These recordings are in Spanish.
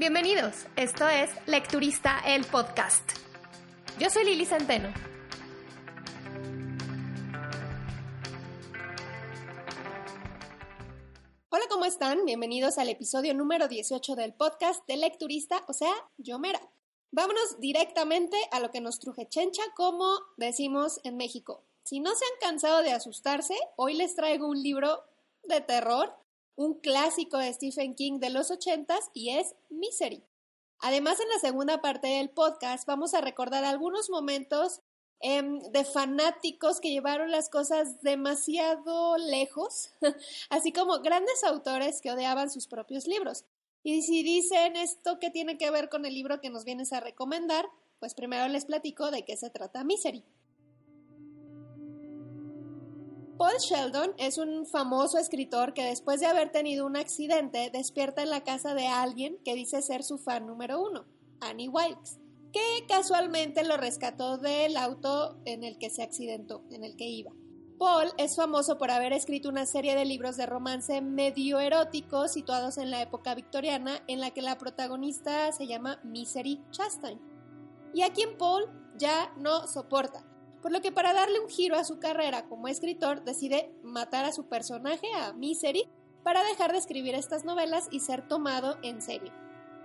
Bienvenidos, esto es Lecturista el podcast. Yo soy Lili Centeno. Hola, ¿cómo están? Bienvenidos al episodio número 18 del podcast de Lecturista, o sea, Yomera. Vámonos directamente a lo que nos truje chencha, como decimos en México. Si no se han cansado de asustarse, hoy les traigo un libro de terror, un clásico de Stephen King de los ochentas y es Misery. Además, en la segunda parte del podcast vamos a recordar algunos momentos em, de fanáticos que llevaron las cosas demasiado lejos, así como grandes autores que odiaban sus propios libros. Y si dicen esto que tiene que ver con el libro que nos vienes a recomendar, pues primero les platico de qué se trata Misery. Paul Sheldon es un famoso escritor que después de haber tenido un accidente despierta en la casa de alguien que dice ser su fan número uno, Annie Wilkes, que casualmente lo rescató del auto en el que se accidentó, en el que iba. Paul es famoso por haber escrito una serie de libros de romance medio eróticos situados en la época victoriana en la que la protagonista se llama Misery Chastain. Y a quien Paul ya no soporta, por lo que para darle un giro a su carrera como escritor decide matar a su personaje, a Misery, para dejar de escribir estas novelas y ser tomado en serio.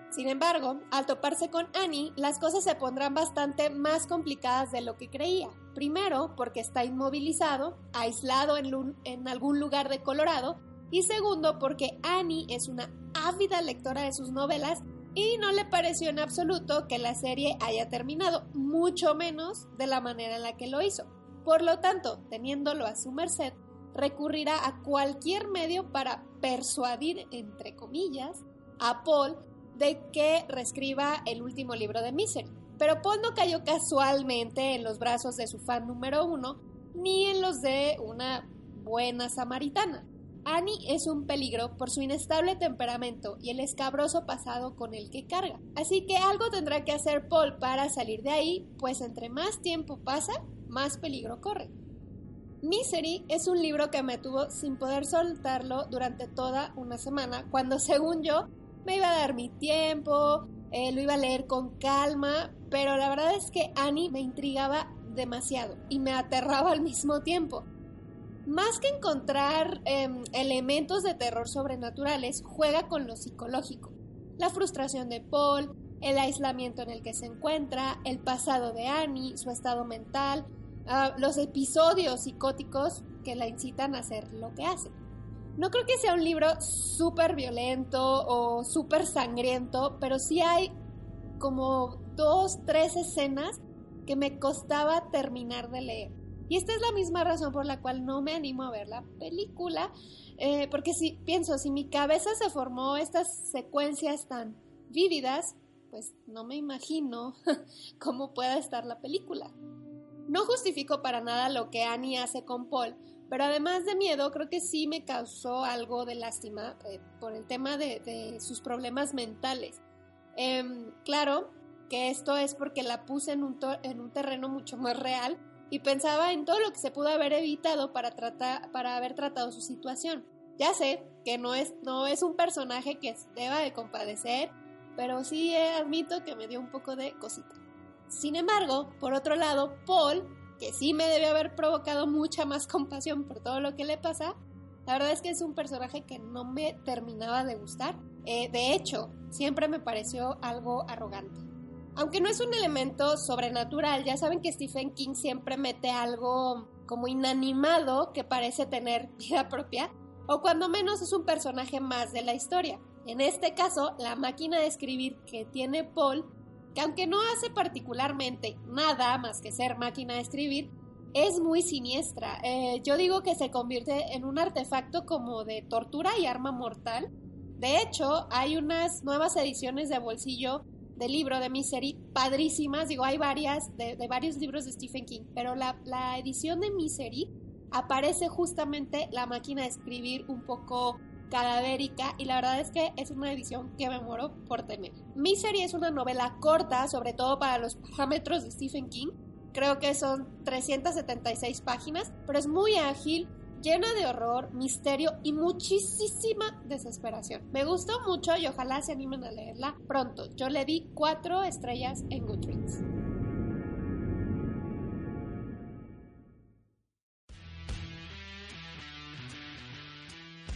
Sin embargo, al toparse con Annie, las cosas se pondrán bastante más complicadas de lo que creía. Primero, porque está inmovilizado, aislado en, en, algún lugar de Colorado, y segundo, porque Annie es una ávida lectora de sus novelas y no le pareció en absoluto que la serie haya terminado, mucho menos de la manera en la que lo hizo. Por lo tanto, teniéndolo a su merced, recurrirá a cualquier medio para persuadir, entre comillas, a Paul de que reescriba el último libro de Misery. Pero Paul no cayó casualmente en los brazos de su fan número uno, ni en los de una buena samaritana. Annie es un peligro por su inestable temperamento y el escabroso pasado con el que carga. Así que algo tendrá que hacer Paul para salir de ahí, pues entre más tiempo pasa, más peligro corre. Misery es un libro que me tuvo sin poder soltarlo durante toda una semana, cuando según yo me iba a dar mi tiempo, eh, lo iba a leer con calma, pero la verdad es que Annie me intrigaba demasiado y me aterraba al mismo tiempo. Más que encontrar em, elementos de terror sobrenaturales, juega con lo psicológico. La frustración de Paul, el aislamiento en el que se encuentra, el pasado de Annie, su estado mental, ah, los episodios psicóticos que la incitan a hacer lo que hace. No creo que sea un libro súper violento o súper sangriento, pero sí hay como dos, tres escenas que me costaba terminar de leer. Y esta es la misma razón por la cual no me animo a ver la película, eh, porque si pienso, si mi cabeza se formó estas secuencias tan vívidas, pues no me imagino cómo pueda estar la película. No justifico para nada lo que Annie hace con Paul, pero además de miedo, creo que sí me causó algo de lástima eh, por el tema de, sus problemas mentales. Em, claro que esto es porque la puse un, en un terreno mucho más real y pensaba en todo lo que se pudo haber evitado para, tratar, para haber tratado su situación. Ya sé que no es, no es un personaje que deba de compadecer, pero sí admito que me dio un poco de cosita. Sin embargo, por otro lado, Paul, que sí me debe haber provocado mucha más compasión por todo lo que le pasa, la verdad es que es un personaje que no me terminaba de gustar. Eh, de hecho, siempre me pareció algo arrogante. Aunque no es un elemento sobrenatural, ya saben que Stephen King siempre mete algo como inanimado que parece tener vida propia, o cuando menos es un personaje más de la historia. En este caso, la máquina de escribir que tiene Paul, que aunque no hace particularmente nada más que ser máquina de escribir, es muy siniestra. Eh, yo digo que se convierte en un artefacto como de tortura y arma mortal. De hecho, hay unas nuevas ediciones de bolsillo de libro de Misery padrísimas. Digo, hay varias de, varios libros de Stephen King, pero la, edición de Misery aparece justamente la máquina de escribir un poco cadavérica y la verdad es que es una edición que me muero por tener. Misery es una novela corta, sobre todo para los parámetros de Stephen King, Creo que son 376 páginas, pero es muy ágil, llena de horror, misterio y muchísima desesperación. Me gustó mucho y ojalá se animen a leerla pronto. Yo le di 4 estrellas en Goodreads.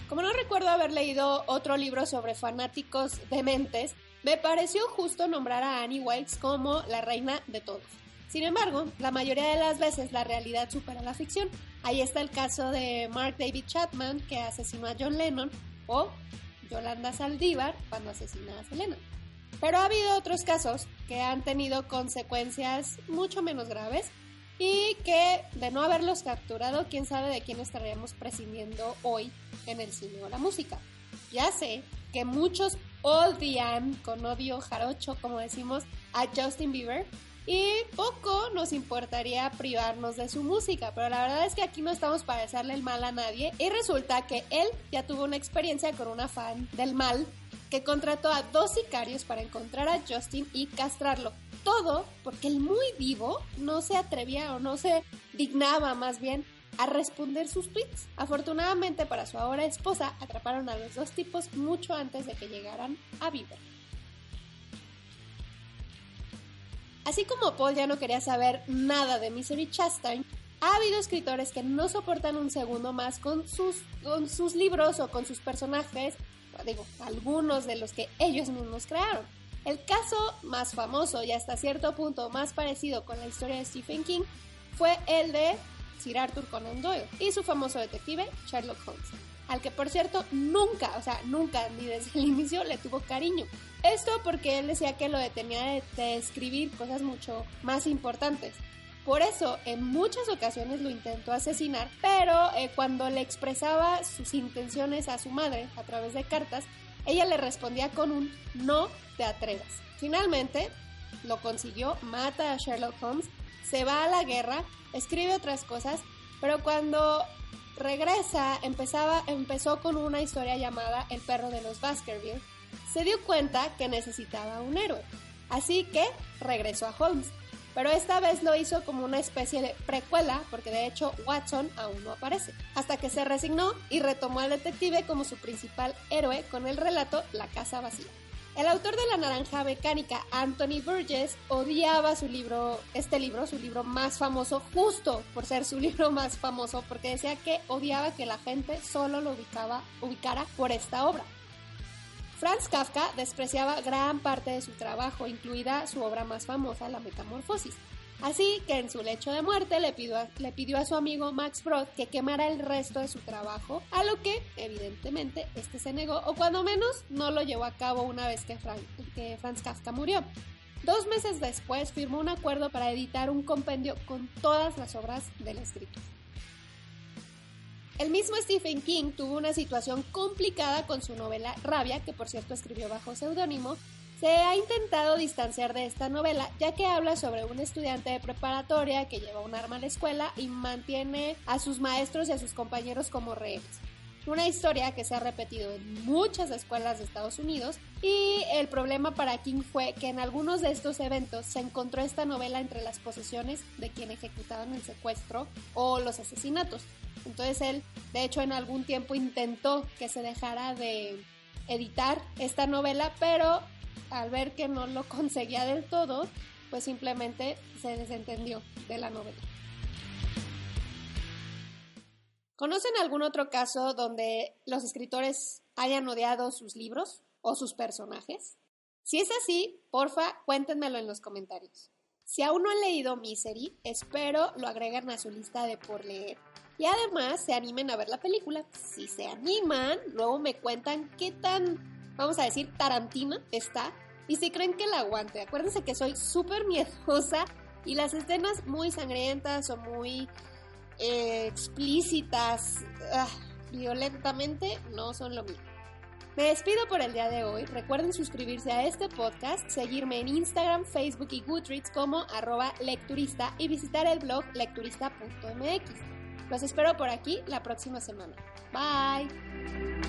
Como no recuerdo haber leído otro libro sobre fanáticos dementes, me pareció justo nombrar a Annie Wilkes como la reina de todos. Sin embargo, la mayoría de las veces la realidad supera la ficción. Ahí está el caso de Mark David Chapman, que asesinó a John Lennon, o Yolanda Saldívar, cuando asesinó a Selena. Pero ha habido otros casos que han tenido consecuencias mucho menos graves y que de no haberlos capturado, quién sabe de quién estaríamos prescindiendo hoy en el cine o la música. Ya sé que muchos odian con odio jarocho, como decimos, a Justin Bieber, y poco nos importaría privarnos de su música, pero la verdad es que aquí no estamos para hacerle el mal a nadie y resulta que él ya tuvo una experiencia con una fan del mal que contrató a dos sicarios para encontrar a Justin y castrarlo. Todo porque el muy vivo no se atrevía o no se dignaba más bien a responder sus tweets. Afortunadamente para su ahora esposa atraparon a los dos tipos mucho antes de que llegaran a Bieber. Así como Paul ya no quería saber nada de Misery Chastain, ha habido escritores que no soportan un segundo más con sus, con sus libros o con sus personajes, digo, algunos de los que ellos mismos crearon. El caso más famoso y hasta cierto punto más parecido con la historia de Stephen King fue el de Sir Arthur Conan Doyle y su famoso detective Sherlock Holmes al que por cierto nunca, o sea, nunca ni desde el inicio le tuvo cariño. Esto porque él decía que lo detenía de, escribir cosas mucho más importantes. Por eso, en muchas ocasiones lo intentó asesinar, pero eh, cuando le expresaba sus intenciones a su madre a través de cartas, ella le respondía con un no te atrevas. Finalmente, lo consiguió, mata a Sherlock Holmes, se va a la guerra, escribe otras cosas, pero cuando regresa, empezaba, empezó con una historia llamada El perro de los Baskerville. Se dio cuenta que necesitaba un héroe, así que regresó a Holmes. Pero esta vez lo hizo como una especie de precuela, porque de hecho Watson aún no aparece, hasta que se resignó y retomó al detective como su principal héroe con el relato La casa vacía. El autor de La Naranja Mecánica, Anthony Burgess, odiaba su libro, este libro, su libro más famoso, justo por ser su libro más famoso, porque decía que odiaba que la gente solo lo ubicaba, ubicara por esta obra. Franz Kafka despreciaba gran parte de su trabajo, incluida su obra más famosa, La Metamorfosis. Así que en su lecho de muerte le pidió, a, su amigo Max Brod que quemara el resto de su trabajo, a lo que evidentemente este se negó o cuando menos no lo llevó a cabo una vez que, que Franz Kafka murió. Dos meses después firmó un acuerdo para editar un compendio con todas las obras del escritor. El mismo Stephen King tuvo una situación complicada con su novela Rabia, que por cierto escribió bajo seudónimo, se ha intentado distanciar de esta novela, ya que habla sobre un estudiante de preparatoria que lleva un arma a la escuela y mantiene a sus maestros y a sus compañeros como rehenes. Una historia que se ha repetido en muchas escuelas de Estados Unidos y el problema para King fue que en algunos de estos eventos se encontró esta novela entre las posesiones de quien ejecutaban el secuestro o los asesinatos. Entonces él, de hecho, en algún tiempo intentó que se dejara de editar esta novela, pero al ver que no lo conseguía del todo, pues simplemente se desentendió de la novela. ¿Conocen algún otro caso donde los escritores hayan odiado sus libros o sus personajes? Si es así, porfa, cuéntenmelo en los comentarios. Si aún no han leído Misery, espero lo agreguen a su lista de por leer. Y además se animen a ver la película. Si se animan, luego me cuentan qué tan vamos a decir, Tarantina está. Y si creen que la aguante, acuérdense que soy súper miedosa Y las escenas muy sangrientas o muy eh, explícitas, ah, violentamente, no son lo mismo. Me despido por el día de hoy. Recuerden suscribirse a este podcast, seguirme en Instagram, Facebook y Goodreads como arroba lecturista y visitar el blog lecturista.mx. Los espero por aquí la próxima semana. Bye.